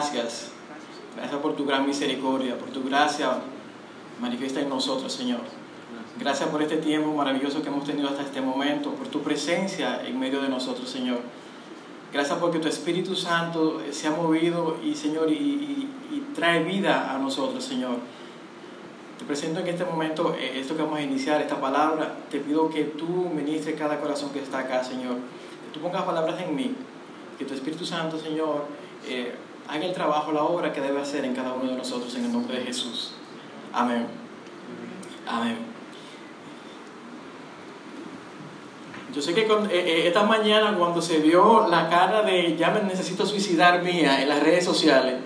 Gracias. Gracias por tu gran misericordia, por tu gracia manifiesta en nosotros, Señor. Gracias por este tiempo maravilloso que hemos tenido hasta este momento, por tu presencia en medio de nosotros, Señor. Gracias porque tu Espíritu Santo se ha movido y, Señor, y trae vida a nosotros, Señor. Te presento en este momento eh, esto que vamos a iniciar, esta palabra. Te pido que tú ministres cada corazón que está acá, Señor. Que tú pongas palabras en mí. Que tu Espíritu Santo, Señor, eh, haga el trabajo, la obra que debe hacer en cada uno de nosotros en el nombre de Jesús. Amén. Amén. Yo sé que con, eh, eh, esta mañana cuando se vio la cara de ya me necesito suicidar mía en las redes sociales,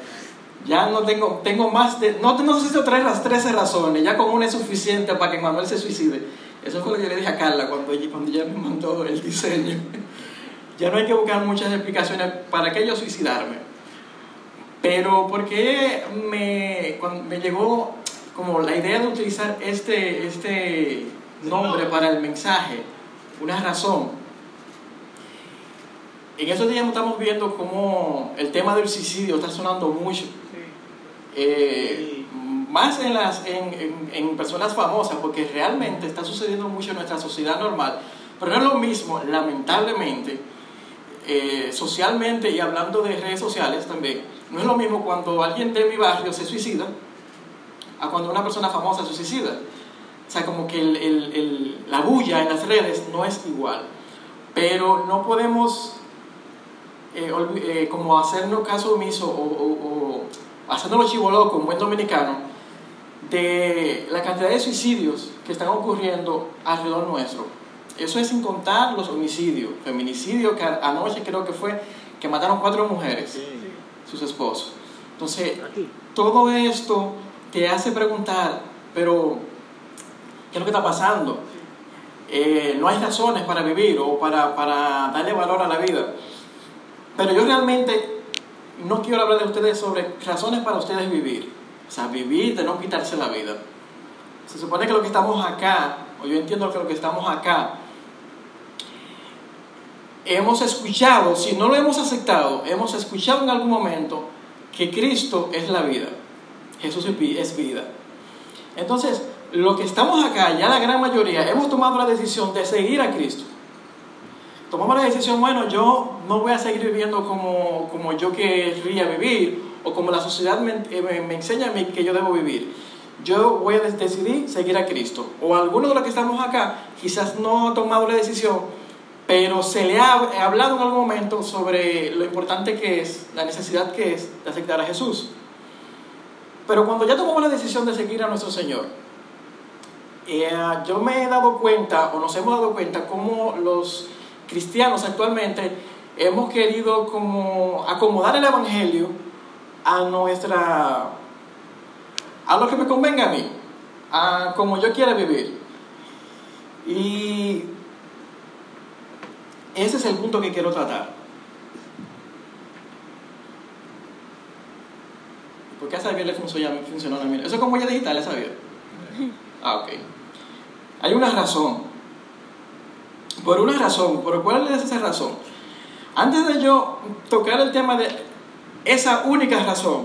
ya no tengo, tengo más de, no, no necesito traer las 13 razones, ya con una es suficiente para que Manuel se suicide. Eso fue lo que le dije a Carla cuando, cuando ella me mandó el diseño. Ya no hay que buscar muchas explicaciones para que yo suicidarme. Pero porque me, cuando me llegó como la idea de utilizar este, este nombre para el mensaje, una razón. En esos días estamos viendo cómo el tema del suicidio está sonando mucho. Eh, más en, las, en, en, en, personas famosas, porque realmente está sucediendo mucho en nuestra sociedad normal. Pero no es lo mismo, lamentablemente, eh, socialmente y hablando de redes sociales también, no es lo mismo cuando alguien de mi barrio se suicida a cuando una persona famosa se suicida. O sea, como que la bulla en las redes no es igual. Pero no podemos eh, eh, como hacernos caso omiso o, o, o haciéndolo chivoloco, un buen dominicano, de la cantidad de suicidios que están ocurriendo alrededor nuestro. Eso es sin contar los homicidios, feminicidio, que anoche creo que fue que mataron cuatro mujeres, sí. sus esposos. Entonces, todo esto te hace preguntar, pero ¿Qué es lo que está pasando? Eh, no hay razones para vivir o para, para darle valor a la vida. Pero yo realmente no quiero hablar de ustedes sobre razones para ustedes vivir. O sea, vivir de no quitarse la vida. Se supone que lo que estamos acá, o yo entiendo que lo que estamos acá, hemos escuchado, si no lo hemos aceptado, hemos escuchado en algún momento que Cristo es la vida. Jesús es vida. Entonces, lo que estamos acá, ya la gran mayoría, hemos tomado la decisión de seguir a Cristo. Tomamos la decisión, bueno, yo no voy a seguir viviendo como, como yo querría vivir o como la sociedad me, me enseña a mí que yo debo vivir. Yo voy a decidir seguir a Cristo. O alguno de los que estamos acá quizás no ha tomado la decisión, pero se le ha hablado en algún momento sobre lo importante que es, la necesidad que es de aceptar a Jesús. Pero cuando ya tomamos la decisión de seguir a nuestro Señor, eh, yo me he dado cuenta, o nos hemos dado cuenta, cómo los cristianos actualmente hemos querido como acomodar el Evangelio a nuestra, a lo que me convenga a mí, a como yo quiera vivir. Y ese es el punto que quiero tratar. ¿Por qué a Xavier le funcionó, funcionó a mí? Eso es como ya digital, ¿es Xavier? Ah, ok. Hay una razón. Por una razón. ¿Por cuál es esa razón? Antes de yo tocar el tema de esa única razón,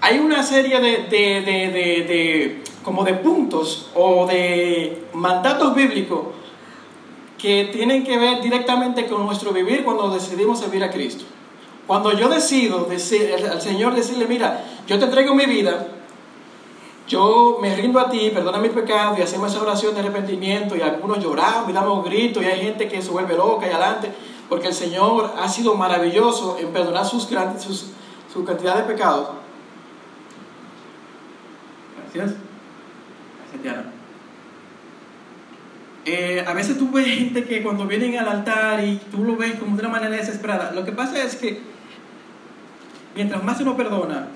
hay una serie de, de, de, de como de puntos o de mandatos bíblicos que tienen que ver directamente con nuestro vivir cuando decidimos servir a Cristo. Cuando yo decido al Señor decirle, mira, yo te entrego mi vida, yo me rindo a ti, perdona mis pecados y hacemos esa oración de arrepentimiento y algunos lloramos y damos gritos y hay gente que se vuelve loca y adelante porque el Señor ha sido maravilloso en perdonar sus, grandes, su cantidad de pecados. Gracias. Gracias, Diana. Eh, a veces tú ves gente que cuando vienen al altar y tú lo ves como de una manera desesperada. Lo que pasa es que mientras más se nos perdona,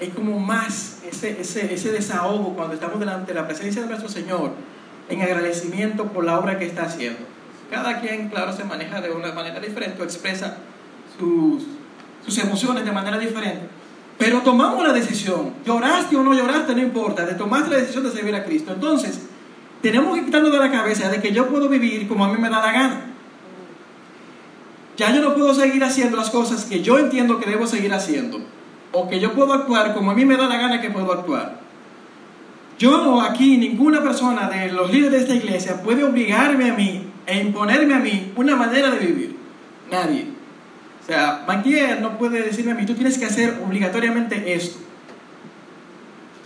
es como más ese, ese, ese desahogo cuando estamos delante de la presencia de nuestro Señor en agradecimiento por la obra que está haciendo. Cada quien, claro, se maneja de una manera diferente o expresa sus, sus emociones de manera diferente. Pero tomamos la decisión, lloraste o no lloraste, no importa, de tomar la decisión de servir a Cristo. Entonces, tenemos que quitarnos de la cabeza de que yo puedo vivir como a mí me da la gana. ya yo no puedo seguir haciendo las cosas que yo entiendo que debo seguir haciendo, o que yo puedo actuar como a mí me da la gana que puedo actuar. Yo no, aquí, ninguna persona de los líderes de esta iglesia puede obligarme a mí e imponerme a mí una manera de vivir. Nadie. O sea, Maquier no puede decirme a mí, tú tienes que hacer obligatoriamente esto.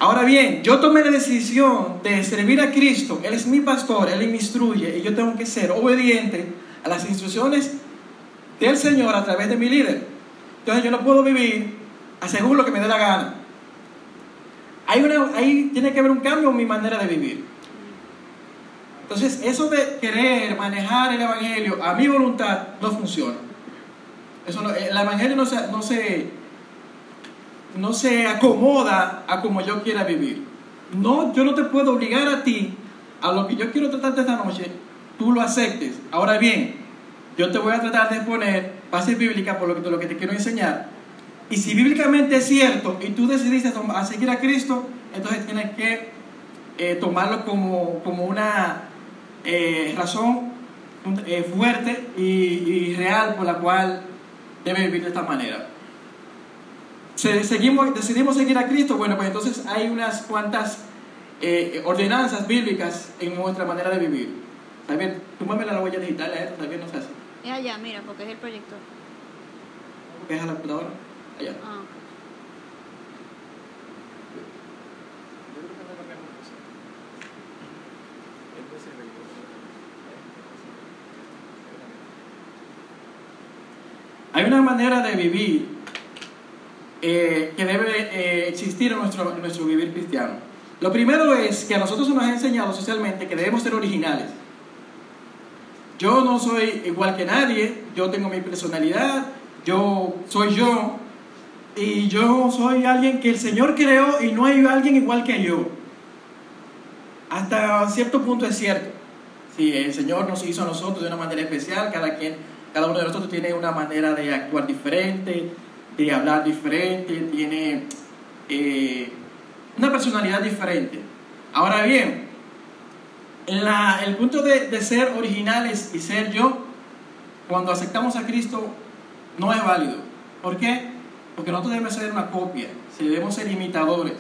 Ahora bien, yo tomé la decisión de servir a Cristo, Él es mi pastor, Él me instruye y yo tengo que ser obediente a las instrucciones del Señor a través de mi líder. Entonces yo no puedo vivir a según lo que me dé la gana. Ahí tiene que haber un cambio en mi manera de vivir. Entonces, eso de querer manejar el Evangelio a mi voluntad no funciona. Eso el Evangelio no se, no, se, no se acomoda a como yo quiera vivir. No, yo no te puedo obligar a ti a lo que yo quiero tratarte esta noche, tú lo aceptes. Ahora bien, yo te voy a tratar de poner base bíblica por lo que, lo que te quiero enseñar. Y si bíblicamente es cierto y tú decidiste a seguir a Cristo, entonces tienes que eh, tomarlo como, como una eh, razón eh, fuerte y, real por la cual debe vivir de esta manera. Seguimos, decidimos seguir a Cristo, bueno, pues entonces hay unas cuantas eh, ordenanzas bíblicas en nuestra manera de vivir. Saber, tú la huella digital, ¿eh? no se hace. Es allá, mira, porque es el proyector. ¿Qué es a la computadora? Allá. Ah. Hay una manera de vivir eh, que debe eh, existir en nuestro, nuestro vivir cristiano. Lo primero es que a nosotros nos ha enseñado socialmente que debemos ser originales. Yo no soy igual que nadie, yo tengo mi personalidad, yo soy yo, y yo soy alguien que el Señor creó y no hay alguien igual que yo. Hasta cierto punto es cierto. Sí, el Señor nos hizo a nosotros de una manera especial, cada quien cada uno de nosotros tiene una manera de actuar diferente, de hablar diferente, tiene eh, una personalidad diferente. Ahora bien, el punto de, de ser originales y ser yo, cuando aceptamos a Cristo, no es válido. ¿Por qué? Porque nosotros debemos ser una copia, debemos ser imitadores.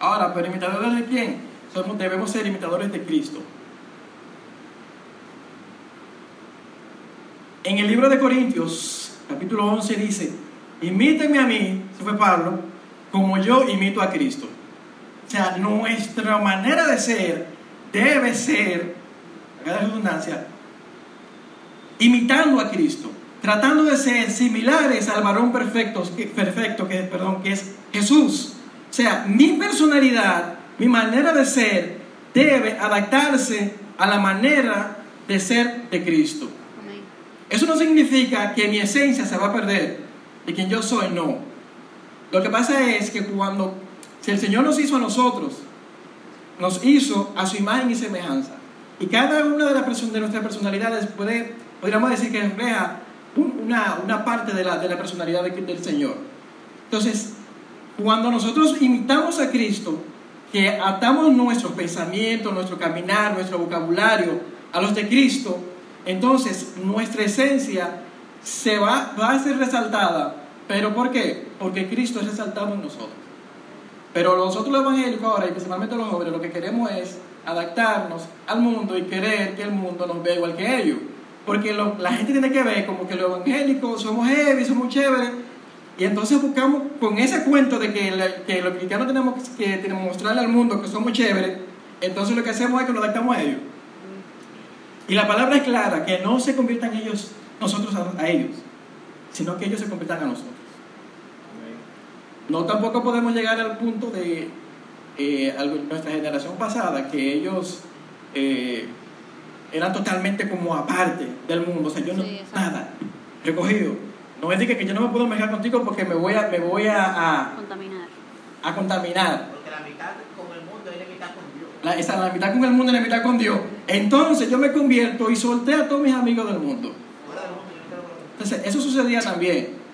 Ahora, ¿pero imitadores de quién? debemos ser imitadores de Cristo. En el libro de Corintios, capítulo 11, dice, imítenme a mí, se fue Pablo, como yo imito a Cristo. O sea, nuestra manera de ser debe ser, acá la redundancia, imitando a Cristo, tratando de ser similares al varón perfecto, perfecto que, perdón, que es Jesús. O sea, mi personalidad, mi manera de ser, debe adaptarse a la manera de ser de Cristo. Eso no significa que mi esencia se va a perder de quien yo soy, no. Lo que pasa es que cuando, si el Señor nos hizo a nosotros, nos hizo a su imagen y semejanza. Y cada una de, las de nuestras personalidades puede, podríamos decir que refleja una, una parte de la, de la personalidad del Señor. Entonces, cuando nosotros imitamos a Cristo, que atamos nuestros pensamientos, nuestro caminar, nuestro vocabulario a los de Cristo, entonces nuestra esencia se va, va a ser resaltada. ¿Pero por qué? Porque Cristo es resaltado en nosotros. Pero nosotros los evangélicos ahora, y principalmente los jóvenes, lo que queremos es adaptarnos al mundo y querer que el mundo nos vea igual que ellos. Porque la gente tiene que ver como que los evangélicos somos heavy, somos chéveres. Y entonces buscamos con ese cuento de que, que los cristianos tenemos que tenemos mostrarle al mundo que somos chéveres. Entonces lo que hacemos es que nos adaptamos a ellos. Y la palabra es clara, que no se conviertan ellos, nosotros a, ellos, sino que ellos se conviertan a nosotros. No tampoco podemos llegar al punto de eh, nuestra generación pasada, que ellos eh, eran totalmente como aparte del mundo, o sea, yo no, nada, recogido. No es decir que yo no me puedo mezclar contigo porque me voy a, me voy a, a contaminar. A contaminar la, esa, la mitad con el mundo y la mitad con Dios. Entonces yo me convierto y solté a todos mis amigos del mundo. Eso sucedía también.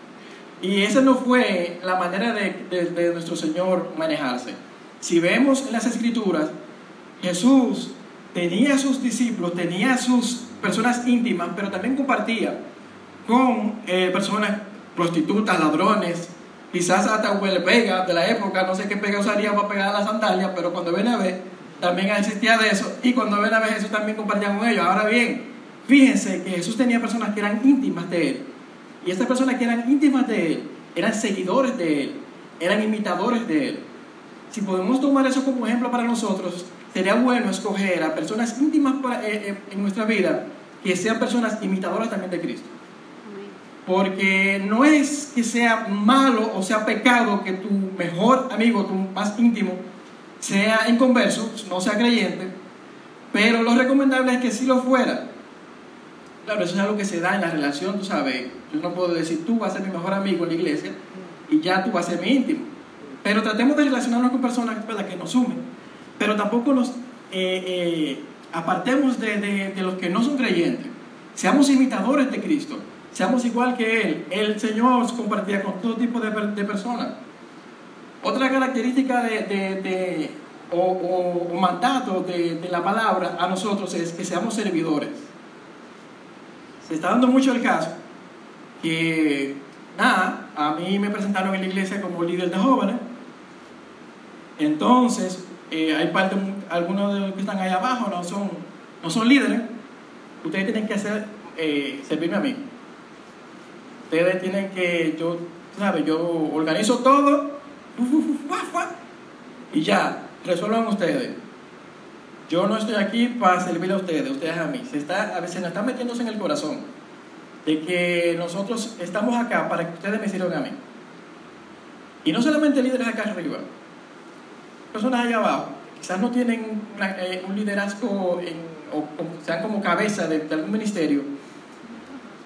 Y esa no fue la manera de, nuestro Señor manejarse. Si vemos en las escrituras, Jesús tenía sus discípulos, tenía sus personas íntimas, pero también compartía. con eh, personas prostitutas, ladrones, quizás hasta huele pega de la época, no sé qué pega usaría para pegar a la sandalia, pero cuando ven a ver, también existía de eso, y cuando ven a ver Jesús también compartía con ellos. Ahora bien, fíjense que Jesús tenía personas que eran íntimas de él, y estas personas que eran íntimas de él, eran seguidores de él, eran imitadores de él. Si podemos tomar eso como ejemplo para nosotros, sería bueno escoger a personas íntimas eh, eh, en nuestra vida que sean personas imitadoras también de Cristo. Porque no es que sea malo o sea pecado que tu mejor amigo, tu más íntimo, sea inconverso, no sea creyente, pero lo recomendable es que si lo fuera. Claro, eso es algo que se da en la relación, tú sabes. Yo no puedo decir, tú vas a ser mi mejor amigo en la iglesia y ya tú vas a ser mi íntimo. Pero tratemos de relacionarnos con personas que nos sumen. Pero tampoco nos eh, eh, apartemos de, los que no son creyentes. Seamos imitadores de Cristo. Seamos igual que Él. El Señor compartía con todo tipo de, personas. Otra característica de, o, mandato de, la palabra a nosotros es que seamos servidores. Se está dando mucho el caso que, nada, a mí me presentaron en la iglesia como líder de jóvenes. Entonces, eh, hay parte, algunos de los que están ahí abajo no son, no son líderes. Ustedes tienen que hacer, eh, servirme a mí. Ustedes tienen que, yo, ¿sabes? Yo organizo todo y ya, resuelvan ustedes. Yo no estoy aquí para servirle a ustedes, ustedes a mí. Se, está, a veces nos están metiéndose en el corazón de que nosotros estamos acá para que ustedes me sirvan a mí. Y no solamente líderes acá arriba, personas allá abajo, quizás no tienen eh, un liderazgo o, sean como cabeza de, algún ministerio.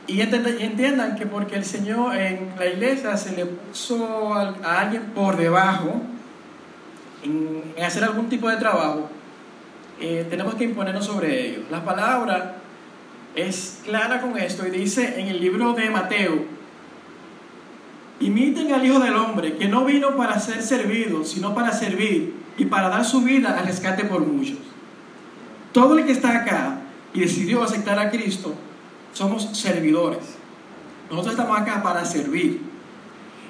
Y entiendan que porque el Señor en la iglesia se le puso a, alguien por debajo en, hacer algún tipo de trabajo, eh, tenemos que imponernos sobre ellos. La palabra es clara con esto y dice en el libro de Mateo, imiten al Hijo del Hombre, que no vino para ser servido, sino para servir y para dar su vida al rescate por muchos. Todo el que está acá y decidió aceptar a Cristo, somos servidores. Nosotros estamos acá para servir.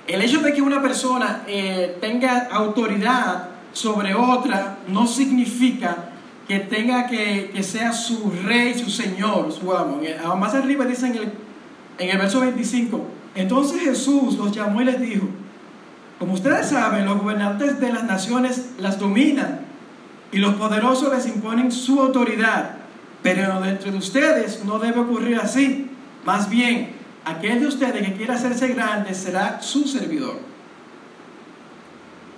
El hecho de que una persona eh, tenga autoridad sobre otra no significa que tenga que, que, sea su rey, su señor, su amo. Más arriba dice en el, en el verso 25, entonces Jesús los llamó y les dijo, como ustedes saben, los gobernantes de las naciones las dominan y los poderosos les imponen su autoridad, pero dentro de ustedes no debe ocurrir así. Más bien, aquel de ustedes que quiera hacerse grande será su servidor.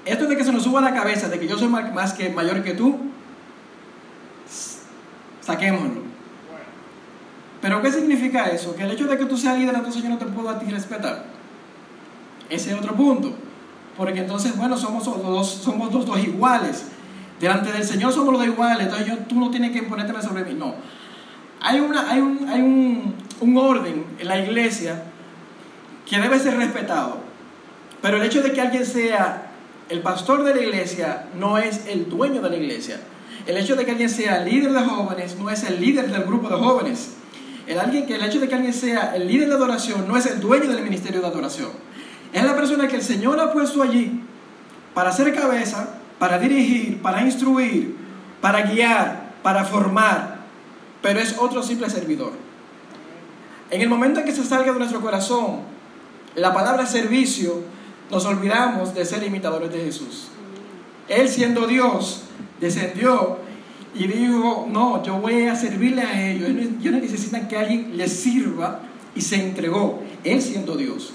Esto de que se nos suba la cabeza de que yo soy más que mayor que tú, saquémoslo. Pero ¿qué significa eso? Que el hecho de que tú seas líder, entonces yo no te puedo a ti respetar. Ese es otro punto. Porque entonces, bueno, somos dos, somos dos, dos iguales. Delante del Señor somos los dos iguales. Entonces yo, tú no tienes que imponérteme sobre mí. No. Hay, una, hay, un, hay un, un orden en la iglesia que debe ser respetado. Pero el hecho de que alguien sea el pastor de la iglesia no es el dueño de la iglesia. El hecho de que alguien sea líder de jóvenes no es el líder del grupo de jóvenes. El, alguien, el hecho de que alguien sea el líder de adoración no es el dueño del ministerio de adoración. Es la persona que el Señor ha puesto allí para hacer cabeza, para dirigir, para instruir, para guiar, para formar, pero es otro simple servidor. En el momento en que se salga de nuestro corazón la palabra servicio, nos olvidamos de ser imitadores de Jesús. Él siendo Dios, descendió y dijo, no, yo voy a servirle a ellos. Ellos necesitan que alguien les sirva y se entregó, Él siendo Dios.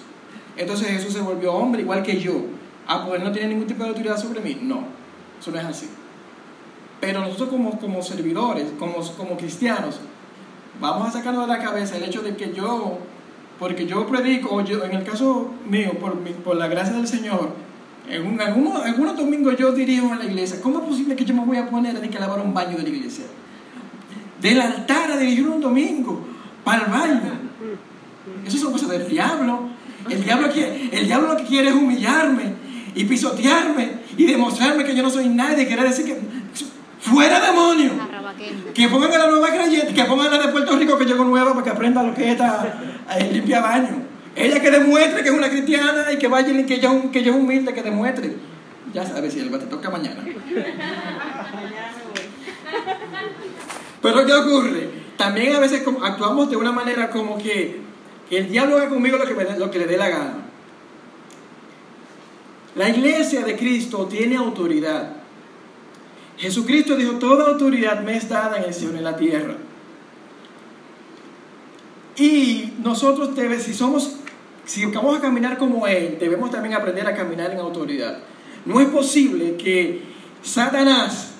Entonces Jesús se volvió hombre igual que yo. Ah, pues no tiene ningún tipo de autoridad sobre mí. No, eso no es así. Pero nosotros como, como servidores, como, como cristianos, vamos a sacarnos de la cabeza el hecho de que yo, porque yo predico, en el caso mío, por, por la gracia del Señor, en algunos, algunos domingos yo dirijo en la iglesia. ¿Cómo es posible que yo me voy a poner a que lavar un baño de la iglesia? Del altar a dirigir un domingo, para el baño. Eso son cosas del diablo. El diablo, el diablo lo que quiere es humillarme y pisotearme y demostrarme que yo no soy nadie, querer decir que fuera demonio. Que pongan a la nueva creyente, que pongan a la de Puerto Rico que llegó nueva para que aprenda lo que es esta limpia baño. Ella que demuestre que es una cristiana y que vaya y que ella, que ella es humilde, que demuestre. Ya sabes, si el te toca mañana. Pero ¿qué ocurre? También a veces actuamos de una manera como que el diablo haga conmigo lo que, lo que le dé la gana. La iglesia de Cristo tiene autoridad. Jesucristo dijo, toda autoridad me es dada en el cielo y en la tierra. Y nosotros, si somos, si vamos a caminar como Él, debemos también aprender a caminar en autoridad. No es posible que Satanás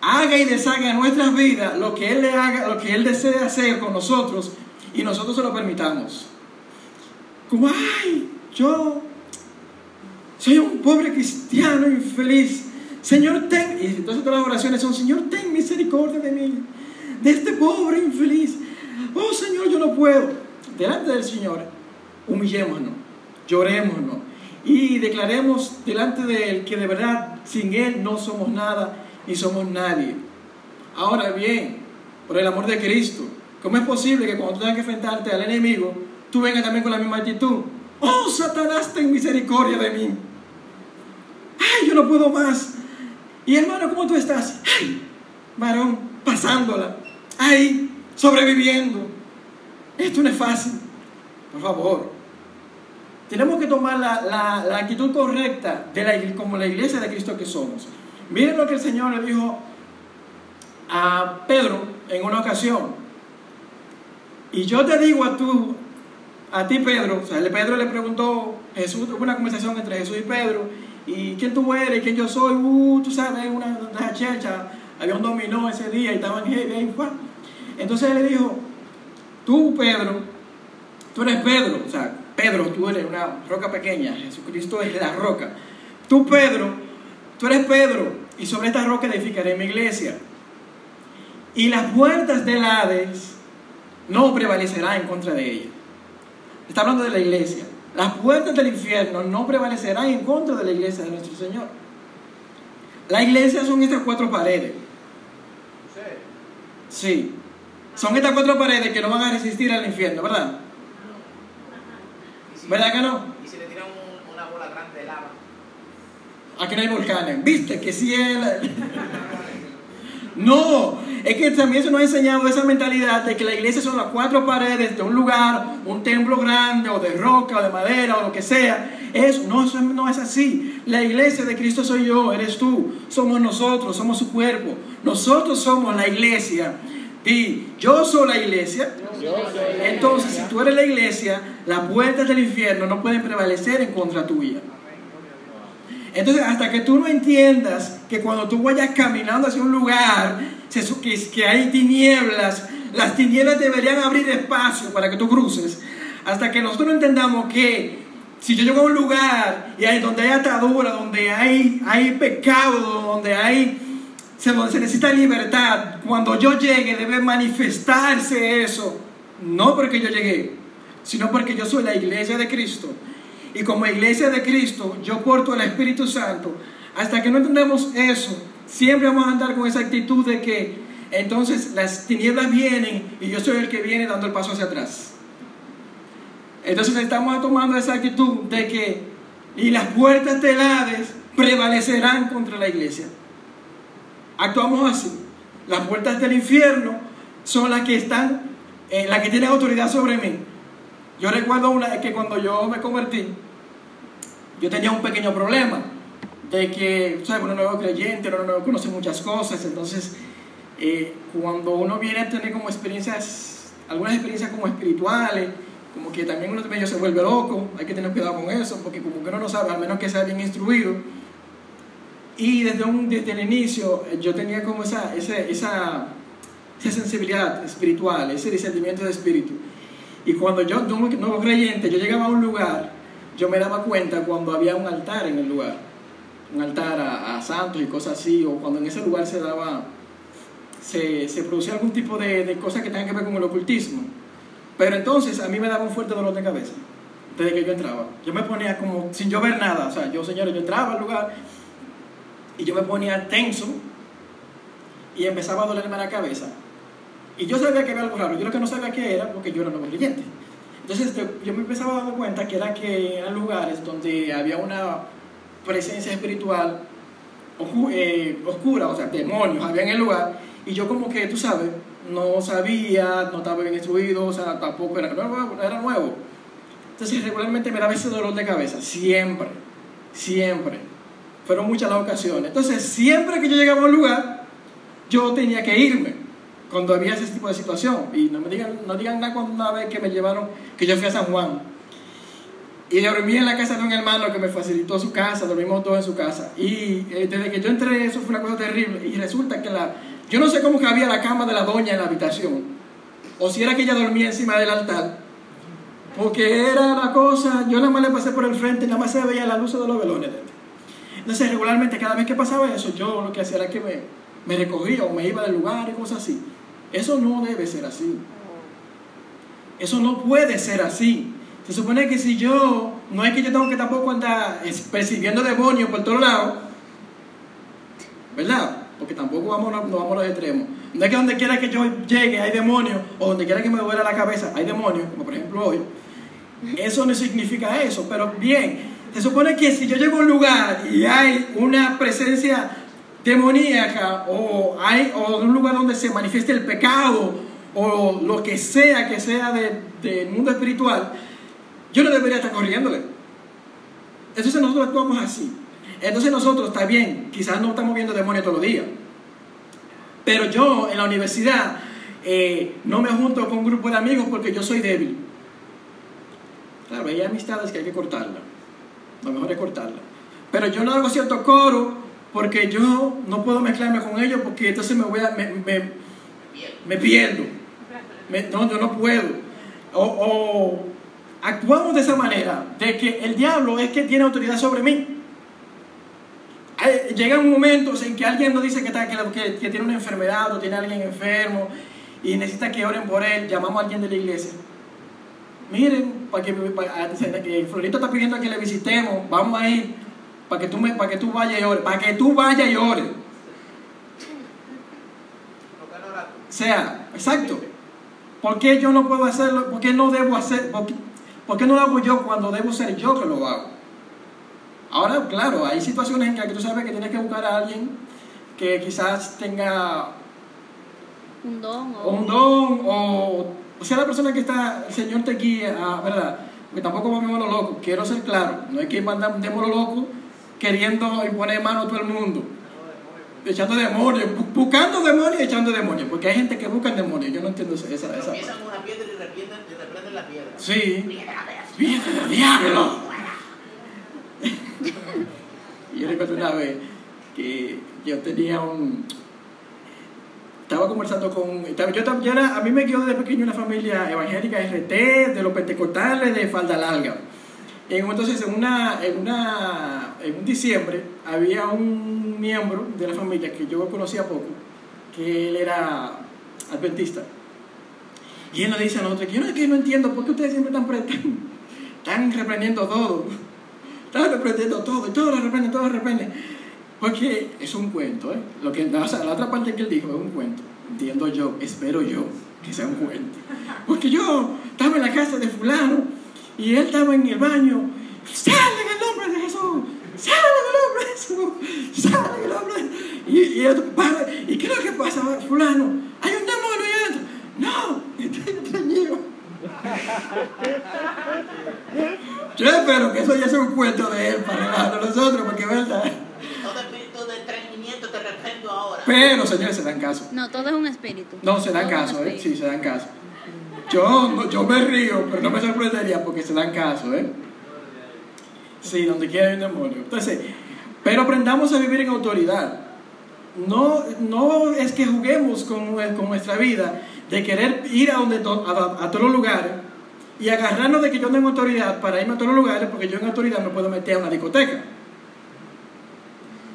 haga y deshaga en nuestras vidas lo que Él le haga, lo que Él desee hacer con nosotros y nosotros se lo permitamos. Como, ay, yo soy un pobre cristiano infeliz. Señor, ten, y entonces todas las oraciones son, Señor, ten misericordia de mí, de este pobre infeliz. Oh Señor, yo no puedo. Delante del Señor, humillémonos, llorémonos y declaremos delante de Él que de verdad sin Él no somos nada ni somos nadie. Ahora bien, por el amor de Cristo, ¿cómo es posible que cuando tú tengas que enfrentarte al enemigo, tú vengas también con la misma actitud? Oh, Satanás, ten misericordia de mí. Ay, yo no puedo más. Y hermano, ¿cómo tú estás? Ay, varón, pasándola. Ay, sobreviviendo. Esto no es fácil. Por favor. Tenemos que tomar la, actitud correcta de la, como la iglesia de Cristo que somos. Miren lo que el Señor le dijo a Pedro en una ocasión. Y yo te digo a tú, a ti Pedro, o sea, Pedro le preguntó, Jesús, hubo una conversación entre Jesús y Pedro, y quién tú eres, quién yo soy, uh, tú sabes, una, una checha, había un dominó ese día y estaban heavy ahí, Entonces le dijo, tú Pedro, tú eres Pedro, o sea, Pedro, tú eres una roca pequeña, Jesucristo es la roca. Tú Pedro, tú eres Pedro, y sobre esta roca edificaré mi iglesia. Y las puertas del Hades no prevalecerán en contra de ella. Está hablando de la iglesia. Las puertas del infierno no prevalecerán en contra de la iglesia de nuestro Señor. La iglesia son estas cuatro paredes. Sí. Son estas cuatro paredes que no van a resistir al infierno, ¿verdad? ¿Verdad que no? ¿Y si le tiran una bola grande de lava? Aquí no hay volcanes. ¿Viste que sí es? No, es que también se nos ha enseñado esa mentalidad de que la iglesia son las cuatro paredes de un lugar, un templo grande o de roca o de madera o lo que sea. No, eso no es así. La iglesia de Cristo soy yo, eres tú, somos nosotros, somos su cuerpo. Nosotros somos la iglesia. Y yo soy la iglesia. Entonces, si tú eres la iglesia, las puertas del infierno no pueden prevalecer en contra tuya. Entonces, hasta que tú no entiendas que cuando tú vayas caminando hacia un lugar, que hay tinieblas, las tinieblas deberían abrir espacio para que tú cruces. Hasta que nosotros no entendamos que si yo llego a un lugar y hay, donde hay atadura, donde hay, hay pecado, donde hay se, necesita libertad, cuando yo llegue debe manifestarse eso, no porque yo llegué, sino porque yo soy la iglesia de Cristo y como iglesia de Cristo, yo porto el Espíritu Santo. Hasta que no entendemos eso, siempre vamos a andar con esa actitud de que entonces las tinieblas vienen y yo soy el que viene dando el paso hacia atrás. Entonces estamos tomando esa actitud de que y las puertas del prevalecerán contra la iglesia. Actuamos así. Las puertas del infierno son las que están, eh, las que tienen autoridad sobre mí. Yo recuerdo una, que cuando yo me convertí, yo tenía un pequeño problema de que, ¿sabes? Uno nuevo creyente, uno no conoce muchas cosas, entonces eh, cuando uno viene a tener como experiencias, algunas experiencias como espirituales, como que también uno medio se vuelve loco, hay que tener cuidado con eso, porque como que uno no sabe, al menos que sea bien instruido. Y desde, un, desde el inicio eh, yo tenía como esa, esa, esa, sensibilidad espiritual, ese discernimiento de espíritu. Y cuando yo, no nuevo creyente, yo llegaba a un lugar, yo me daba cuenta cuando había un altar en el lugar, un altar a, santos y cosas así, o cuando en ese lugar se daba, se, se producía algún tipo de, de cosas que tengan que ver con el ocultismo. Pero entonces a mí me daba un fuerte dolor de cabeza desde que yo entraba. Yo me ponía como sin yo ver nada, o sea, yo señores, yo entraba al lugar y yo me ponía tenso y empezaba a dolerme la cabeza. Y yo sabía que había algo raro, yo lo que no sabía qué era porque yo era nuevo creyente. Entonces yo me empezaba a dar cuenta que era que eran lugares donde había una presencia espiritual eh, oscura, o sea, demonios había en el lugar, y yo como que, tú sabes, no sabía, no estaba bien instruido, o sea, tampoco era nuevo, era nuevo. Entonces regularmente me daba ese dolor de cabeza, siempre, siempre. Fueron muchas las ocasiones. Entonces siempre que yo llegaba a un lugar, yo tenía que irme cuando había ese tipo de situación. Y no me digan, no digan nada cuando una vez que me llevaron, que yo fui a San Juan. Y dormí en la casa de un hermano que me facilitó su casa, dormimos todos en su casa. Y eh, desde que yo entré, eso fue una cosa terrible. Y resulta que la, yo no sé cómo cabía la cama de la doña en la habitación. O si era que ella dormía encima del altar. Porque era la cosa, yo nada más le pasé por el frente y nada más se veía la luz de los velones. Entonces, regularmente, cada vez que pasaba eso, yo lo que hacía era que me, me recogía o me iba del lugar y cosas así. Eso no debe ser así. Eso no puede ser así. Se supone que si yo, no es que yo tengo que tampoco andar percibiendo demonios por todos lados, ¿verdad? Porque tampoco vamos, no vamos a los extremos. No es que donde quiera que yo llegue hay demonios, o donde quiera que me duela la cabeza hay demonios, como por ejemplo hoy. Eso no significa eso, pero bien, se supone que si yo llego a un lugar y hay una presencia demoníaca o hay o un lugar donde se manifieste el pecado o lo que sea que sea del de mundo espiritual, yo no debería estar corriéndole. Entonces nosotros actuamos así. Entonces nosotros, está bien, quizás no estamos viendo demonios todos los días. Pero yo en la universidad eh, no me junto con un grupo de amigos porque yo soy débil. Claro, hay amistades que hay que cortarla. Lo mejor es cortarla. Pero yo no hago cierto coro porque yo no puedo mezclarme con ellos porque entonces me voy a me, me, pierdo. no, yo no puedo. o actuamos de esa manera, de que el diablo es que tiene autoridad sobre mí. Llegan momentos en que alguien nos dice que, está, que, que, tiene una enfermedad o tiene alguien enfermo y necesita que oren por él, llamamos a alguien de la iglesia. Miren, para que, para, que Florito está pidiendo que le visitemos, vamos a ir para que tú, me, para que tú vayas y ores, para que tú vayas y ores. O sea, exacto. ¿Por qué yo no puedo hacerlo? ¿Por qué no debo hacerlo? ¿Por qué no lo hago yo cuando debo ser yo que lo hago? Ahora, claro, hay situaciones en que tú sabes que tienes que buscar a alguien que quizás tenga un don o, un don, o, sea la persona que está, el Señor te guía, ¿verdad? Porque tampoco vamos a lo loco, quiero ser claro, no hay que mandar un lo loco queriendo imponer mano a todo el mundo, echando demonios, buscando demonios y echando demonios, porque hay gente que busca demonios, yo no entiendo esa, esa, esa una piedra y reprenden, la piedra. Sí. ¡Piedra diablo! yo recuerdo una vez que yo tenía un... Estaba conversando con... Yo, yo era, a mí me quedó desde pequeño una familia evangélica RT, de los pentecostales, de falda larga. Entonces, en, una, en, una, en un diciembre, había un miembro de la familia que yo conocía poco, que él era adventista. Y él nos dice a nosotros, yo no, que no entiendo por qué ustedes siempre están, están reprendiendo todo. Están reprendiendo todo, y todo lo reprenden, todo lo reprenden. Porque es un cuento, ¿eh? Lo que, la otra parte que él dijo es un cuento. Entiendo yo, espero yo que sea un cuento. Porque yo estaba en la casa de fulano y él estaba en el baño. ¡Sale en el nombre de Jesús! ¡Sale en el nombre de Jesús! ¡Sale en el nombre de Jesús! Y, y, ¿y qué es lo que pasa, fulano? Hay un demonio ahí adentro. No, está niño. Yo espero que eso ya sea un cuento de él para nosotros, porque verdad. Todo espíritu de entretenimiento ahora. Pero, señores, se dan caso. No, todo es un espíritu. No, se dan caso, ¿eh? Sí, se dan caso. Yo, yo me río, pero no me sorprendería porque se dan caso, ¿eh? Sí, donde quiera hay un demonio. Entonces, pero aprendamos a vivir en autoridad. No, no es que juguemos con, con nuestra vida de querer ir a, donde, a, todos los lugares y agarrarnos de que yo tengo autoridad para irme a todos los lugares porque yo en autoridad me puedo meter a una discoteca.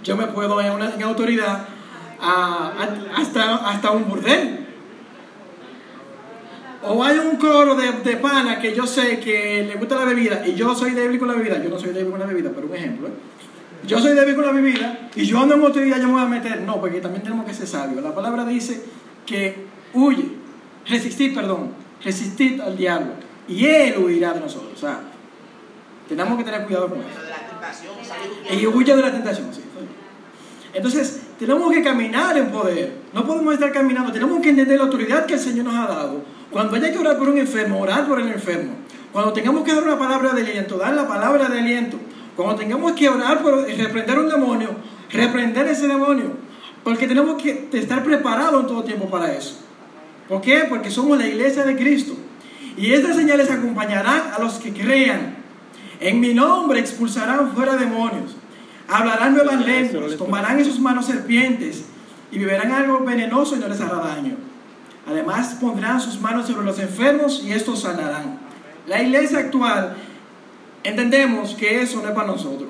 Yo me puedo ir en autoridad a, hasta, hasta un burdel. O hay un coro de, de pana que yo sé que le gusta la bebida y yo soy débil con la bebida. Yo no soy débil con la bebida, pero un ejemplo. ¿eh? Yo soy débil con la bebida y yo ando en autoridad, yo me voy a meter. No, porque también tenemos que ser sabios. La palabra dice que huye, resistid, perdón, resistid al diablo y él huirá de nosotros. O sea, tenemos que tener cuidado con eso. Y huye de la tentación, sí. Entonces, tenemos que caminar en poder. No podemos estar caminando. Tenemos que entender la autoridad que el Señor nos ha dado. Cuando haya que orar por un enfermo, orar por el enfermo. Cuando tengamos que dar una palabra de aliento, dar la palabra de aliento. Cuando tengamos que orar por reprender un demonio, reprender ese demonio. Porque tenemos que estar preparados en todo tiempo para eso. ¿Por qué? Porque somos la iglesia de Cristo. Y estas señales acompañarán a los que crean. En mi nombre expulsarán fuera demonios. Hablarán nuevas lenguas. Tomarán en sus manos serpientes. Y beberán algo venenoso y no les hará daño. Además pondrán sus manos sobre los enfermos y estos sanarán. La iglesia actual entendemos que eso no es para nosotros.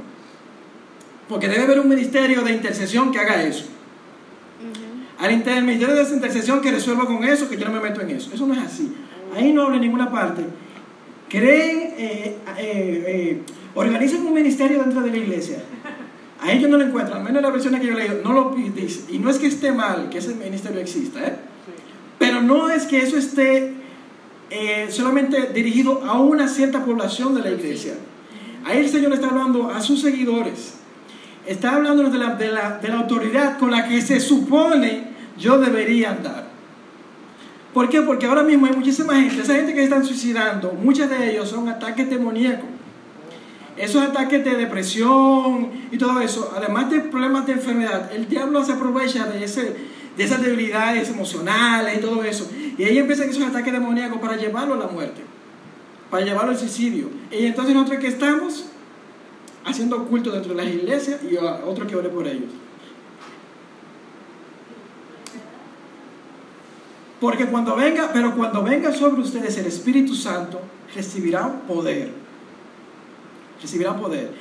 Porque debe haber un ministerio de intercesión que haga eso. Al inter- ministerio de intercesión que resuelva con eso, que yo no me meto en eso. Eso no es así. Ahí no habla en ninguna parte. Creen, eh, eh, eh, organizan un ministerio dentro de la iglesia. A ellos no lo encuentran, al menos en la versión que yo leído, no lo dice. Y no es que esté mal que ese ministerio exista, ¿eh? pero no es que eso esté eh, solamente dirigido a una cierta población de la iglesia. Ahí el Señor está hablando a sus seguidores. Está hablando de la, de la, de la autoridad con la que se supone yo debería andar. ¿Por qué? Porque ahora mismo hay muchísima gente, esa gente que se están suicidando, muchos de ellos son ataques demoníacos. Esos ataques de depresión y todo eso, además de problemas de enfermedad, el diablo se aprovecha de, esas debilidades emocionales y todo eso. Y ahí empiezan esos ataques demoníacos para llevarlo a la muerte, para llevarlo al suicidio. Y entonces nosotros que estamos haciendo culto dentro de las iglesias y a otro que ore por ellos. Porque cuando venga, pero cuando venga sobre ustedes el Espíritu Santo, recibirán poder. Recibirán poder.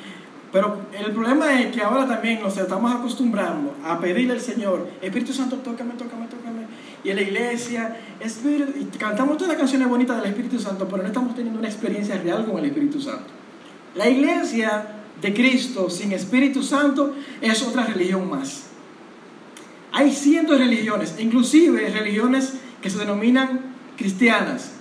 Pero el problema es que ahora también nos estamos acostumbrando a pedirle al Señor, Espíritu Santo, tócame, tócame, tócame. Y en la iglesia, Espíritu, cantamos todas las canciones bonitas del Espíritu Santo, pero no estamos teniendo una experiencia real con el Espíritu Santo. La iglesia de Cristo sin Espíritu Santo es otra religión más. Hay cientos de religiones, inclusive religiones que se denominan cristianas,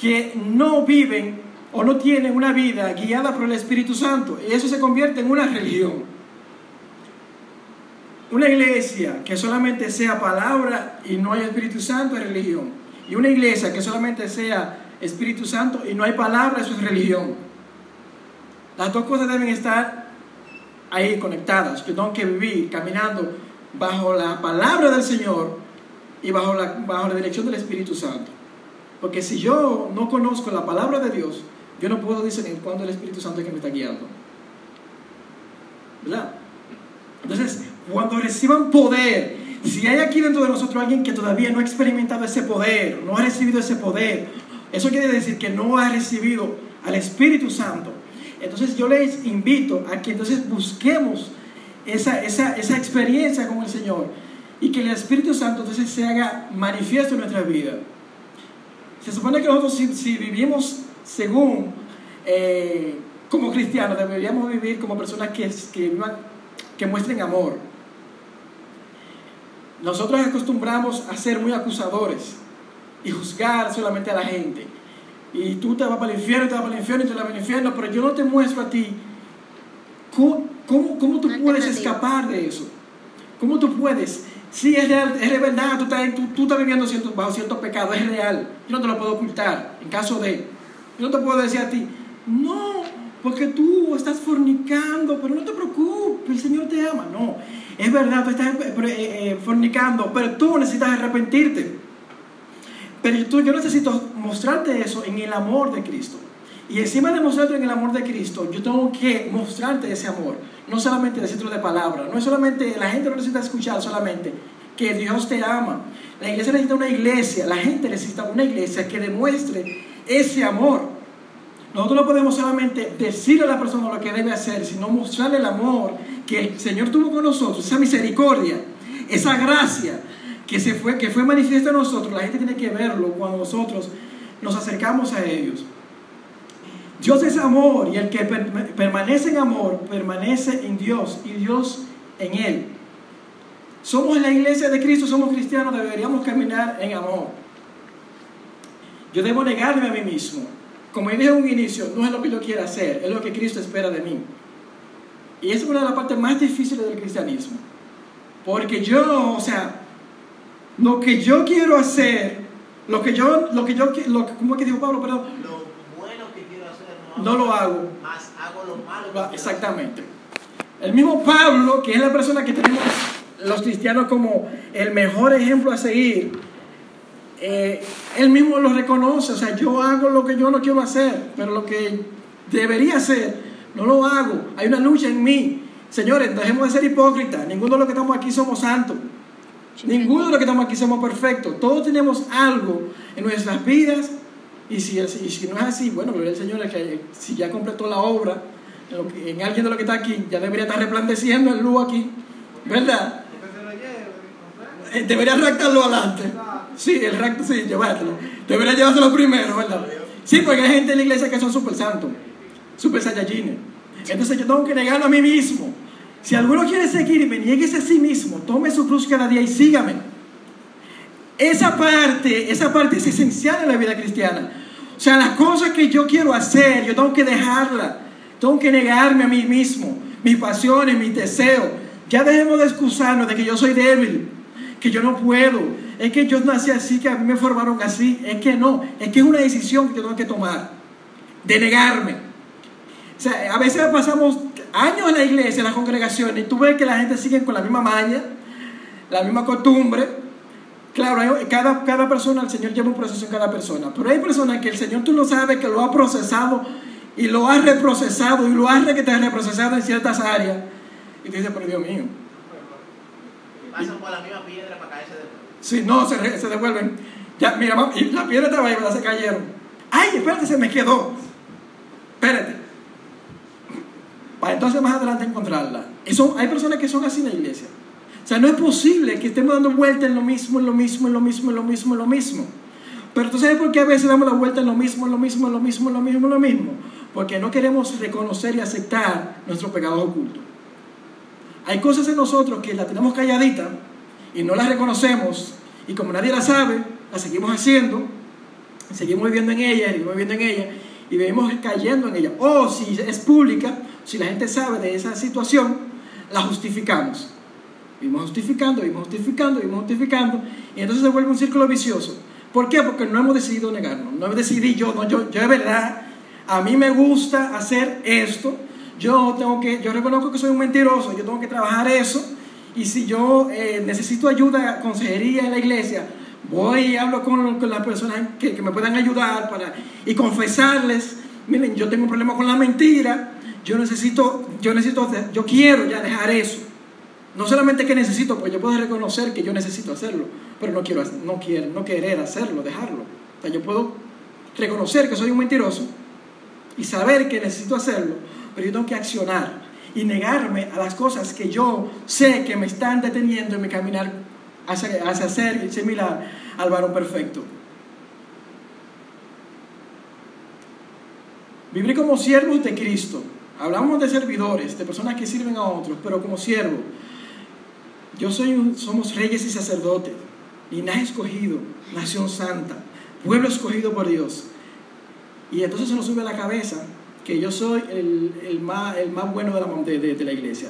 que no viven o no tienen una vida guiada por el Espíritu Santo. Y eso se convierte en una religión. Una iglesia que solamente sea palabra y no hay Espíritu Santo es religión. Y una iglesia que solamente sea Espíritu Santo y no hay palabra, es religión. Las dos cosas deben estar ahí conectadas. Yo tengo que vivir caminando bajo la palabra del Señor y bajo la, bajo la dirección del Espíritu Santo. Porque si yo no conozco la palabra de Dios, yo no puedo discernir cuándo el Espíritu Santo es que me está guiando. ¿Verdad? Entonces, cuando reciban poder, si hay aquí dentro de nosotros alguien que todavía no ha experimentado ese poder, no ha recibido ese poder, eso quiere decir que no ha recibido al Espíritu Santo. Entonces yo les invito a que entonces busquemos esa, esa, esa experiencia con el Señor y que el Espíritu Santo entonces se haga manifiesto en nuestra vida. Se supone que nosotros si, si vivimos según, eh, como cristianos, deberíamos vivir como personas que, que, que muestren amor. Nosotros acostumbramos a ser muy acusadores y juzgar solamente a la gente. Y tú te vas para el infierno, te vas para el infierno te vas para el infierno, pero yo no te muestro a ti cómo, cómo, cómo tú puedes escapar de eso. ¿Cómo tú puedes? Sí, es real, es de verdad, tú estás, tú, tú estás viviendo cierto, bajo cierto pecado, es real. Yo no te lo puedo ocultar en caso de. Yo no te puedo decir a ti, no, porque tú estás fornicando, pero no te preocupes, el Señor te ama. No, es verdad, tú estás eh, eh, fornicando, pero tú necesitas arrepentirte. Pero yo necesito mostrarte eso en el amor de Cristo. Y encima de mostrarte en el amor de Cristo, yo tengo que mostrarte ese amor. No solamente decirlo de palabra. No es solamente, la gente no necesita escuchar solamente que Dios te ama. La iglesia necesita una iglesia, la gente necesita una iglesia que demuestre ese amor. Nosotros no podemos solamente decirle a la persona lo que debe hacer, sino mostrarle el amor que el Señor tuvo con nosotros, esa misericordia, esa gracia que, se fue, que fue manifiesta en nosotros. La gente tiene que verlo cuando nosotros nos acercamos a ellos. Dios es amor y el que per- permanece en amor permanece en Dios y Dios en él. Somos la iglesia de Cristo, somos cristianos, deberíamos caminar en amor. Yo debo negarme a mí mismo. Como dije en un inicio, no es lo que yo quiera hacer, es lo que Cristo espera de mí. Y esa es una de las partes más difíciles del cristianismo. Porque yo, o sea, lo que yo quiero hacer, lo que yo, lo que yo, lo ¿cómo es que dijo Pablo? Perdón, Lo bueno que quiero hacer no lo hago. Más hago lo malo que quiero Exactamente. El mismo Pablo, que es la persona que tenemos los cristianos como el mejor ejemplo a seguir, eh, él mismo lo reconoce. O sea, yo hago lo que yo no quiero hacer, pero lo que debería hacer, no lo hago. Hay una lucha en mí. Señores, dejemos de ser hipócritas. Ninguno de los que estamos aquí somos santos. Ninguno de los que estamos aquí somos perfectos. Todos tenemos algo en nuestras vidas. Y si, y si no es así, bueno, gloria al Señor, es que si ya completó la obra, en, lo que- en alguien de los que está aquí, ya debería estar resplandeciendo el luz aquí. ¿Verdad? Eh, Debería rectarlo adelante. Sí, el recto, sí, llevártelo. Debería llevárselo primero, ¿verdad? Sí, porque hay gente en la iglesia que son super santos, super saiyajines. Entonces yo tengo que negarlo a mí mismo. Si alguno quiere seguirme, nieguese a sí mismo, tome su cruz cada día y sígame. Esa parte, esa parte es esencial en la vida cristiana. O sea, las cosas que yo quiero hacer, yo tengo que dejarlas. Tengo que negarme a mí mismo, mis pasiones, mis deseos. Ya dejemos de excusarnos de que yo soy débil, que yo no puedo. Es que yo nací así, que a mí me formaron así. Es que no, es que es una decisión que yo tengo que tomar, de negarme. O sea, a veces pasamos años en la iglesia, en las congregaciones, y tú ves que la gente sigue con la misma maña, la misma costumbre. Claro, cada, cada persona, el Señor lleva un proceso en cada persona, pero hay personas que el Señor tú no sabes que lo ha procesado y lo ha reprocesado y lo ha te reprocesado en ciertas áreas. Y tú dices, pero Dios mío, Pasan por la misma piedra para caerse de si no, se, se devuelven. Ya, mira, y la piedra estaba ahí, ¿verdad? Se cayeron. Ay, espérate, se me quedó. Espérate. Para entonces más adelante encontrarla. Eso, hay personas que son así en la iglesia. O sea, no es posible que estemos dando vuelta en lo mismo, en lo mismo, en lo mismo, en lo mismo, en lo mismo. Pero tú sabes por qué a veces damos la vuelta en lo mismo, en lo mismo, en lo mismo, en lo mismo, en lo mismo. Porque no queremos reconocer y aceptar nuestros pecados ocultos. Hay cosas en nosotros que las tenemos calladita y no las reconocemos y como nadie las sabe, las seguimos haciendo, seguimos viviendo en ella, seguimos viviendo en ella y vivimos cayendo en ella. O si es pública, si la gente sabe de esa situación, la justificamos. Vivimos justificando, vivimos justificando, vivimos justificando y entonces se vuelve un círculo vicioso. ¿Por qué? Porque no hemos decidido negarnos, no decidido yo, no, yo, yo de verdad, a mí me gusta hacer esto, yo tengo que, yo reconozco que soy un mentiroso, yo tengo que trabajar eso y si yo eh, necesito ayuda, consejería en la iglesia, voy y hablo con, las personas que, que me puedan ayudar para, y confesarles, miren, yo tengo un problema con la mentira, yo necesito, yo necesito, yo quiero ya dejar eso. No solamente que necesito, pues yo puedo reconocer que yo necesito hacerlo, pero no quiero, no quiero, no querer hacerlo, dejarlo. O sea, yo puedo reconocer que soy un mentiroso y saber que necesito hacerlo, pero yo tengo que accionar y negarme a las cosas que yo sé que me están deteniendo en mi caminar hacia, hacia ser similar al varón perfecto. Vivir como siervos de Cristo. Hablamos de servidores, de personas que sirven a otros, pero como siervo. Yo soy un- somos reyes y sacerdotes, linaje escogido, nación santa, pueblo escogido por Dios. Y entonces se nos sube a la cabeza que yo soy el, el más, el más bueno de la, de, de- de la iglesia.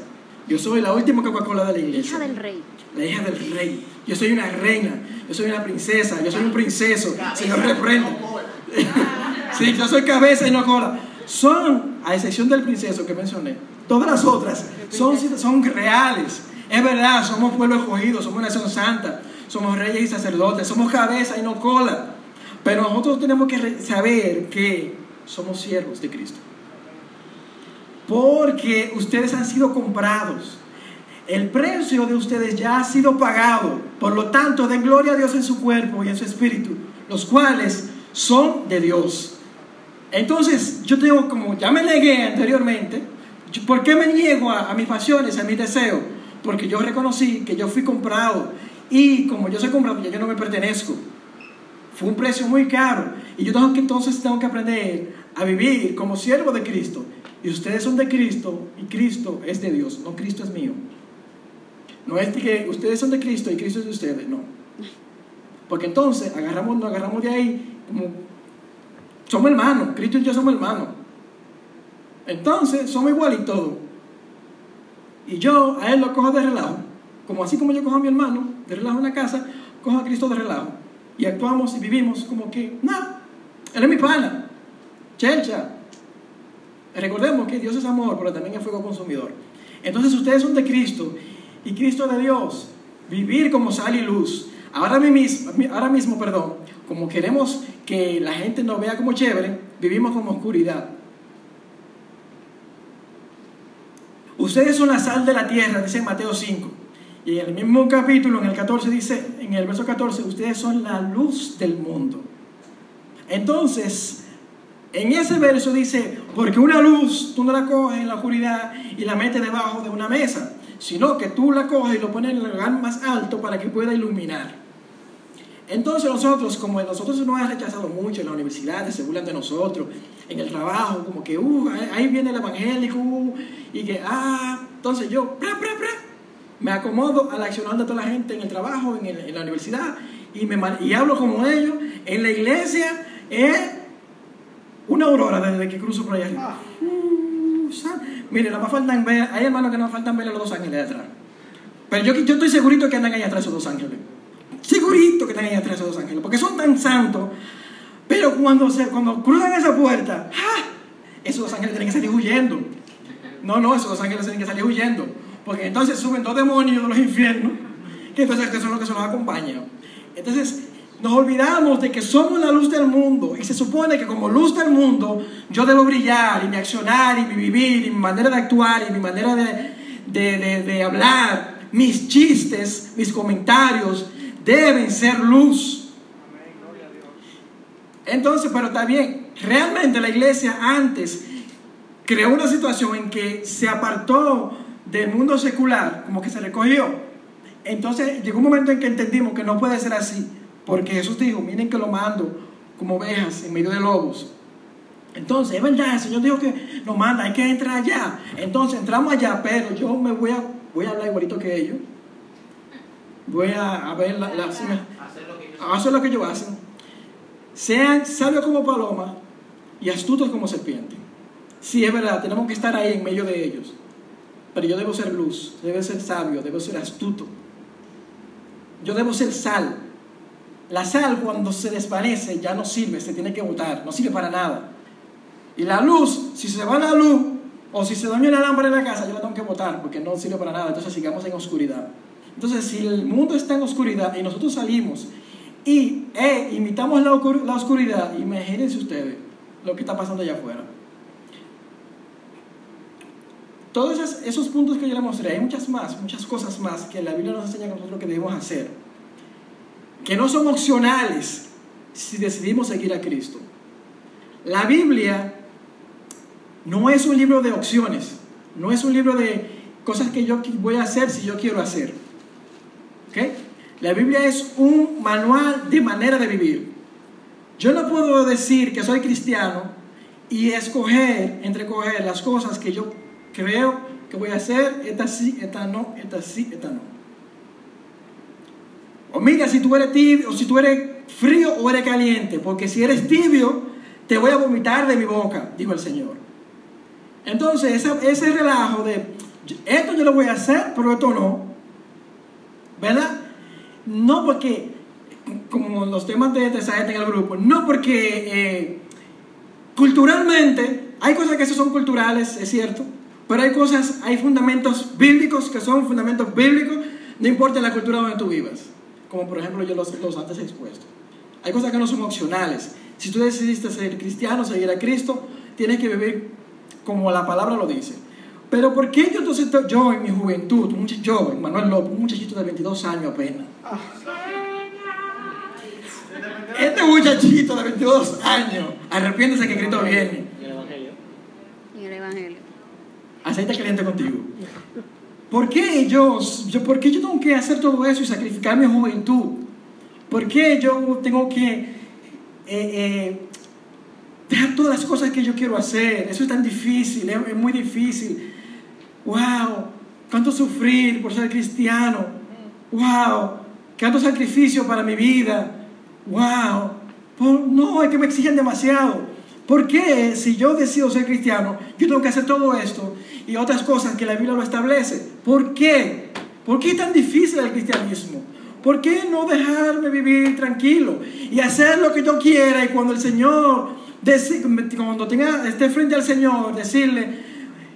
Yo soy la última Coca-Cola de la iglesia. Hija del rey. La hija del rey. Yo soy una reina. Yo soy una princesa. Yo soy un princeso. Señor, reprende. no cola. Sí, yo soy cabeza y no cola. Son, a excepción del princeso que mencioné, todas las otras son, son reales. Es verdad, somos pueblo escogido, somos nación santa, somos reyes y sacerdotes, somos cabeza y no cola. Pero nosotros tenemos que saber que somos siervos de Cristo. Porque ustedes han sido comprados. El precio de ustedes ya ha sido pagado. Por lo tanto, den gloria a Dios en su cuerpo y en su espíritu, los cuales son de Dios. Entonces, yo tengo como, ya me negué anteriormente, ¿por qué me niego a, a mis pasiones, a mis deseos? Porque yo reconocí que yo fui comprado y como yo soy comprado, ya yo no me pertenezco. Fue un precio muy caro. Y yo tengo que entonces tengo que aprender a vivir como siervo de Cristo. Y ustedes son de Cristo y Cristo es de Dios, no Cristo es mío. No es que ustedes son de Cristo y Cristo es de ustedes, no. Porque entonces agarramos, nos agarramos de ahí como somos hermanos, Cristo y yo somos hermanos. Entonces somos igual y todo. Y yo a él lo cojo de relajo. Como así como yo cojo a mi hermano de relajo en la casa, cojo a Cristo de relajo. Y actuamos y vivimos como que, no, él es mi pana. Chelcha. Recordemos que Dios es amor, pero también es fuego consumidor. Entonces ustedes son de Cristo y Cristo de Dios. Vivir como sal y luz. Ahora mismo, ahora mismo, perdón, como queremos que la gente nos vea como chévere, vivimos como oscuridad. Ustedes son la sal de la tierra, dice Mateo 5. Y en el mismo capítulo, en el 14, dice, en el verso 14, ustedes son la luz del mundo. Entonces, en ese verso dice, porque una luz tú no la coges en la oscuridad y la metes debajo de una mesa, sino que tú la coges y lo pones en el lugar más alto para que pueda iluminar. Entonces nosotros, como nosotros nos han rechazado mucho en la universidad, se burlan de nosotros, en el trabajo, como que, uh, ahí viene el evangélico, uh, y que, ah, entonces yo, me acomodo al accionar de toda la gente en el trabajo, en, la universidad, y, me, y hablo como ellos, en la iglesia, es una aurora desde que cruzo por allá arriba. Uh, mire, no me faltan ver, hay hermanos que no faltan ver a los dos ángeles de atrás. Pero yo, yo estoy segurito que andan ahí atrás esos dos ángeles. Segurito que están ahí atrás esos dos ángeles, porque son tan santos. Pero cuando, se, cuando cruzan esa puerta, ¡ah! esos dos ángeles tienen que salir huyendo. No, no, esos dos ángeles tienen que salir huyendo. Porque entonces suben dos demonios de los infiernos, que entonces que son los que se los acompañan. Entonces, nos olvidamos de que somos la luz del mundo y se supone que como luz del mundo yo debo brillar y mi accionar y mi vivir y mi manera de actuar y mi manera de, de, de, de hablar, mis chistes, mis comentarios, deben ser luz. Entonces, pero bien, realmente la iglesia antes creó una situación en que se apartó del mundo secular, como que se recogió. Entonces llegó un momento en que entendimos que no puede ser así, porque Jesús dijo, miren que lo mando como ovejas en medio de lobos. Entonces, es verdad, el Señor dijo que nos manda, hay que entrar allá. Entonces entramos allá, pero yo me voy a, voy a hablar igualito que ellos voy a, ver la, hacer lo que ellos hacen. Sean sabios como paloma y astutos como serpiente. Sí, es verdad, tenemos que estar ahí en medio de ellos. Pero yo debo ser luz, debo ser sabio, debo ser astuto. Yo debo ser sal. La sal cuando se desvanece ya no sirve, se tiene que botar, no sirve para nada. Y la luz, si se va la luz o si se daña la lámpara en la casa, yo la tengo que botar porque no sirve para nada. Entonces sigamos en oscuridad. Entonces, si el mundo está en oscuridad y nosotros salimos y eh, imitamos la, oscuridad, imagínense ustedes lo que está pasando allá afuera. Todos esos, puntos que yo les mostré, hay muchas más, muchas cosas más que la Biblia nos enseña a nosotros que debemos hacer, que no son opcionales si decidimos seguir a Cristo. La Biblia no es un libro de opciones, no es un libro de cosas que yo voy a hacer si yo quiero hacer. La Biblia es un manual de manera de vivir. Yo no puedo decir que soy cristiano y escoger, entre coger las cosas que yo creo que voy a hacer, esta sí, esta no, esta sí, esta no. O mira, si tú eres tibio, o si tú eres frío o eres caliente, porque si eres tibio, te voy a vomitar de mi boca, dijo el Señor. Entonces, ese, ese relajo de, esto yo lo voy a hacer, pero esto no, ¿verdad? No porque, como los temas de, esa gente en el grupo, no porque eh, culturalmente hay cosas que son culturales, es cierto, pero hay cosas, hay fundamentos bíblicos que son fundamentos bíblicos, no importa la cultura donde tú vivas, como por ejemplo yo los, los antes he expuesto. Hay cosas que no son opcionales. Si tú decidiste ser cristiano, seguir a Cristo, tienes que vivir como la palabra lo dice. Pero ¿por qué yo entonces, yo en mi juventud, un yo, Manuel López, un muchachito de 22 años apenas? Este muchachito de 22 años, arrepiéntese que Cristo viene. En el Evangelio. En el Evangelio. Aceite caliente contigo. ¿Por qué yo, yo, ¿Por qué yo tengo que hacer todo eso y sacrificar mi juventud? ¿Por qué yo tengo que eh, dejar todas las cosas que yo quiero hacer. Eso es tan difícil, es, es muy difícil. ¡Wow! ¿Cuánto sufrir por ser cristiano? ¡Wow! ¿Cuánto sacrificio para mi vida? ¡Wow! no, es que me exigen demasiado. ¿Por qué si yo decido ser cristiano, yo tengo que hacer todo esto y otras cosas que la Biblia lo establece? ¿Por qué? ¿Por qué es tan difícil el cristianismo? ¿Por qué no dejarme vivir tranquilo y hacer lo que yo quiera y cuando el Señor, cuando tenga, esté frente al Señor, decirle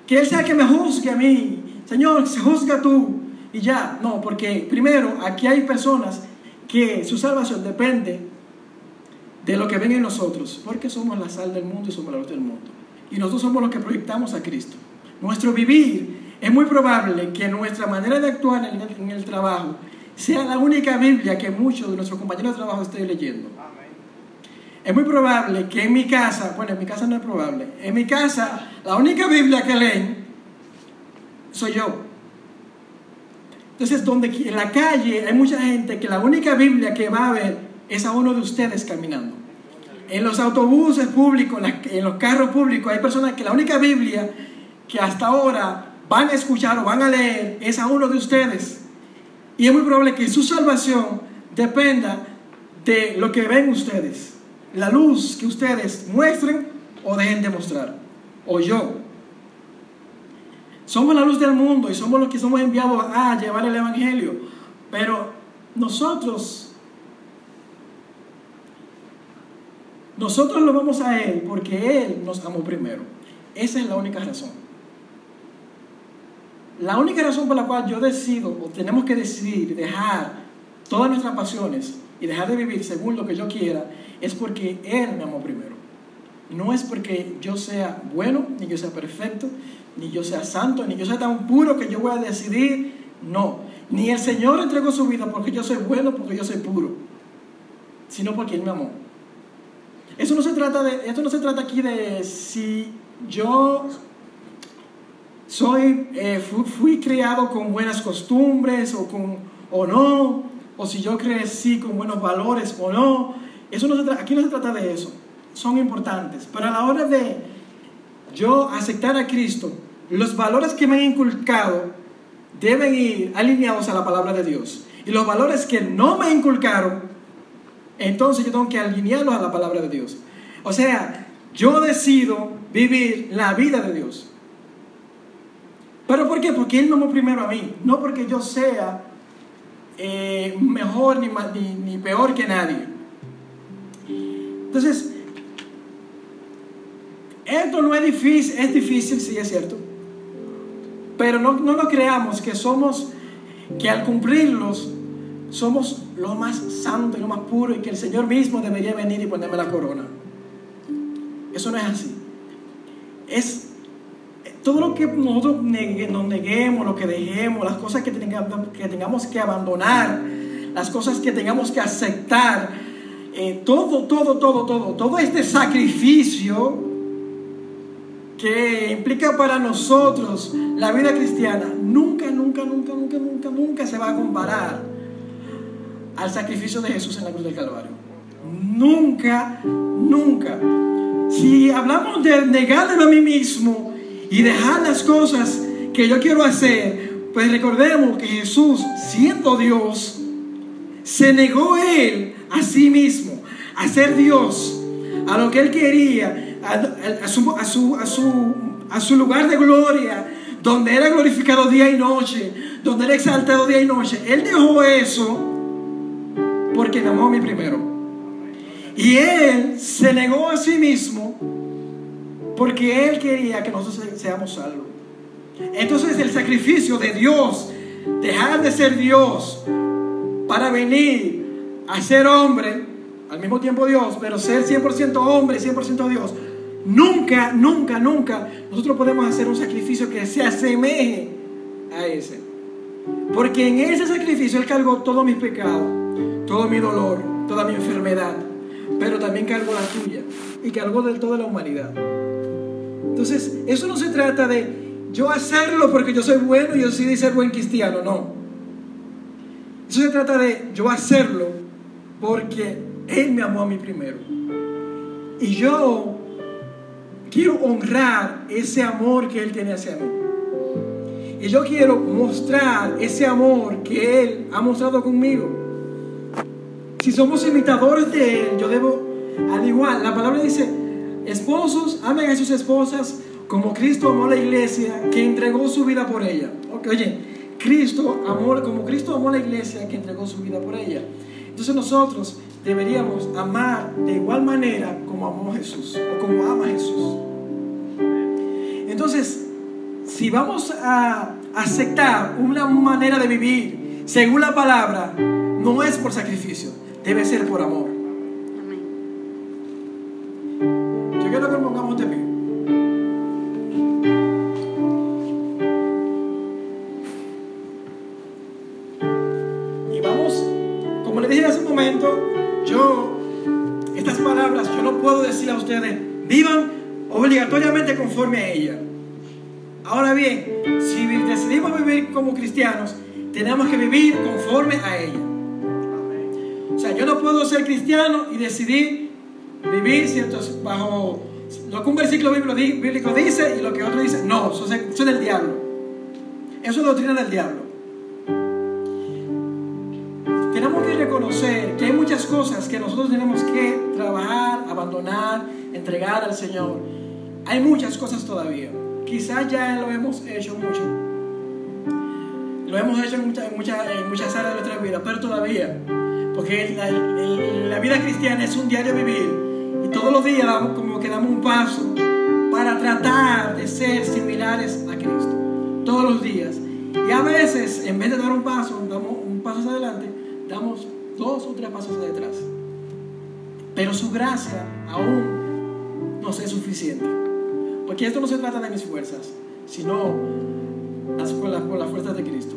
que Él sea que me juzgue a mí, Señor, se juzga tú y ya? No, porque primero aquí hay personas que su salvación depende de lo que ven en nosotros, porque somos la sal del mundo y somos la luz del mundo. Y nosotros somos los que proyectamos a Cristo. Nuestro vivir es muy probable que nuestra manera de actuar en el, trabajo sea la única Biblia que muchos de nuestros compañeros de trabajo estén leyendo. Es muy probable que en mi casa, bueno, en mi casa no es probable, en mi casa la única Biblia que leen soy yo. Entonces, donde en la calle hay mucha gente que la única Biblia que va a ver es a uno de ustedes caminando. En los autobuses públicos, en los carros públicos, hay personas que la única Biblia que hasta ahora van a escuchar o van a leer es a uno de ustedes. Y es muy probable que su salvación dependa de lo que ven ustedes, la luz que ustedes muestren o dejen de mostrar, o yo. Somos la luz del mundo y somos los que somos enviados a llevar el Evangelio, pero nosotros Nosotros lo vamos a Él porque Él nos amó primero. Esa es la única razón. La única razón por la cual yo decido o tenemos que decidir dejar todas nuestras pasiones y dejar de vivir según lo que yo quiera es porque Él me amó primero. No es porque yo sea bueno, ni yo sea perfecto, ni yo sea santo, ni yo sea tan puro que yo voy a decidir. No. Ni el Señor entregó su vida porque yo soy bueno, porque yo soy puro, sino porque Él me amó. Eso no se trata de, esto no se trata aquí de si yo soy, eh, fui, criado con buenas costumbres o, con, o no, o si yo crecí con buenos valores o no. Eso no se aquí no se trata de eso. Son importantes. Pero a la hora de yo aceptar a Cristo, los valores que me han inculcado deben ir alineados a la palabra de Dios. Y los valores que no me inculcaron entonces yo tengo que alinearlos a la palabra de Dios. O sea, yo decido vivir la vida de Dios. ¿Pero por qué? Porque Él me amó primero a mí, no porque yo sea eh, mejor ni, ni, peor que nadie. Entonces, esto no es difícil, es difícil, sí es cierto. Pero no, no lo creamos que somos, que al cumplirlos somos lo más santo y lo más puro y que el Señor mismo debería venir y ponerme la corona. Eso no es así. Es todo lo que nosotros nos neguemos, lo que dejemos, las cosas que tengamos que, abandonar, las cosas que tengamos que aceptar, eh, todo, todo, todo, todo, todo este sacrificio que implica para nosotros la vida cristiana, nunca, nunca, nunca, nunca, nunca, nunca se va a comparar al sacrificio de Jesús en la cruz del Calvario. Nunca, nunca. Si hablamos de negarme a mí mismo y dejar las cosas que yo quiero hacer, pues recordemos que Jesús, siendo Dios, se negó Él a sí mismo, a ser Dios, a lo que Él quería, a, su, a, su, lugar de gloria, donde era glorificado día y noche, donde era exaltado día y noche. Él dejó eso porque me amó a mí primero. Y Él se negó a sí mismo porque Él quería que nosotros seamos salvos. Entonces el sacrificio de Dios, dejar de ser Dios para venir a ser hombre, al mismo tiempo Dios, pero ser 100% hombre, 100% Dios, nunca, nunca, nunca nosotros podemos hacer un sacrificio que se asemeje a ese. Porque en ese sacrificio Él cargó todos mis pecados todo mi dolor, toda mi enfermedad, pero también cargo la tuya y cargo de toda la humanidad. Entonces, eso no se trata de yo hacerlo porque yo soy bueno y yo de ser buen cristiano, no. Eso se trata de yo hacerlo porque Él me amó a mí primero. Y yo quiero honrar ese amor que Él tiene hacia mí. Y yo quiero mostrar ese amor que Él ha mostrado conmigo. Si somos imitadores de Él, yo debo, al igual, la palabra dice, esposos, amen a sus esposas como Cristo amó a la iglesia que entregó su vida por ella. oye, Cristo amó, como Cristo amó a la iglesia que entregó su vida por ella. Entonces nosotros deberíamos amar de igual manera como amó Jesús o como ama Jesús. Entonces, si vamos a aceptar una manera de vivir según la palabra, no es por sacrificio, debe ser por amor. Yo quiero que pongamos de pie. Y vamos, como le dije hace un momento, yo, estas palabras, yo no puedo decir a ustedes, vivan obligatoriamente conforme a ella. Ahora bien, si decidimos vivir como cristianos, tenemos que vivir conforme a ella. Yo no puedo ser cristiano y decidir vivir bajo lo que un versículo bíblico dice y lo que otro dice. No, eso es, del diablo. Eso es doctrina del diablo. Tenemos que reconocer que hay muchas cosas que nosotros tenemos que trabajar, abandonar, entregar al Señor. Hay muchas cosas todavía. Quizás ya lo hemos hecho mucho. Lo hemos hecho en, muchas, en muchas áreas de nuestra vida, pero todavía. Porque la, vida cristiana es un diario vivir. Y todos los días damos, como que damos un paso para tratar de ser similares a Cristo. Todos los días. Y a veces, en vez de dar un paso, damos un paso hacia adelante, damos dos o tres pasos detrás. Pero su gracia aún no es suficiente. Porque esto no se trata de mis fuerzas, sino las, por, las, fuerzas de Cristo.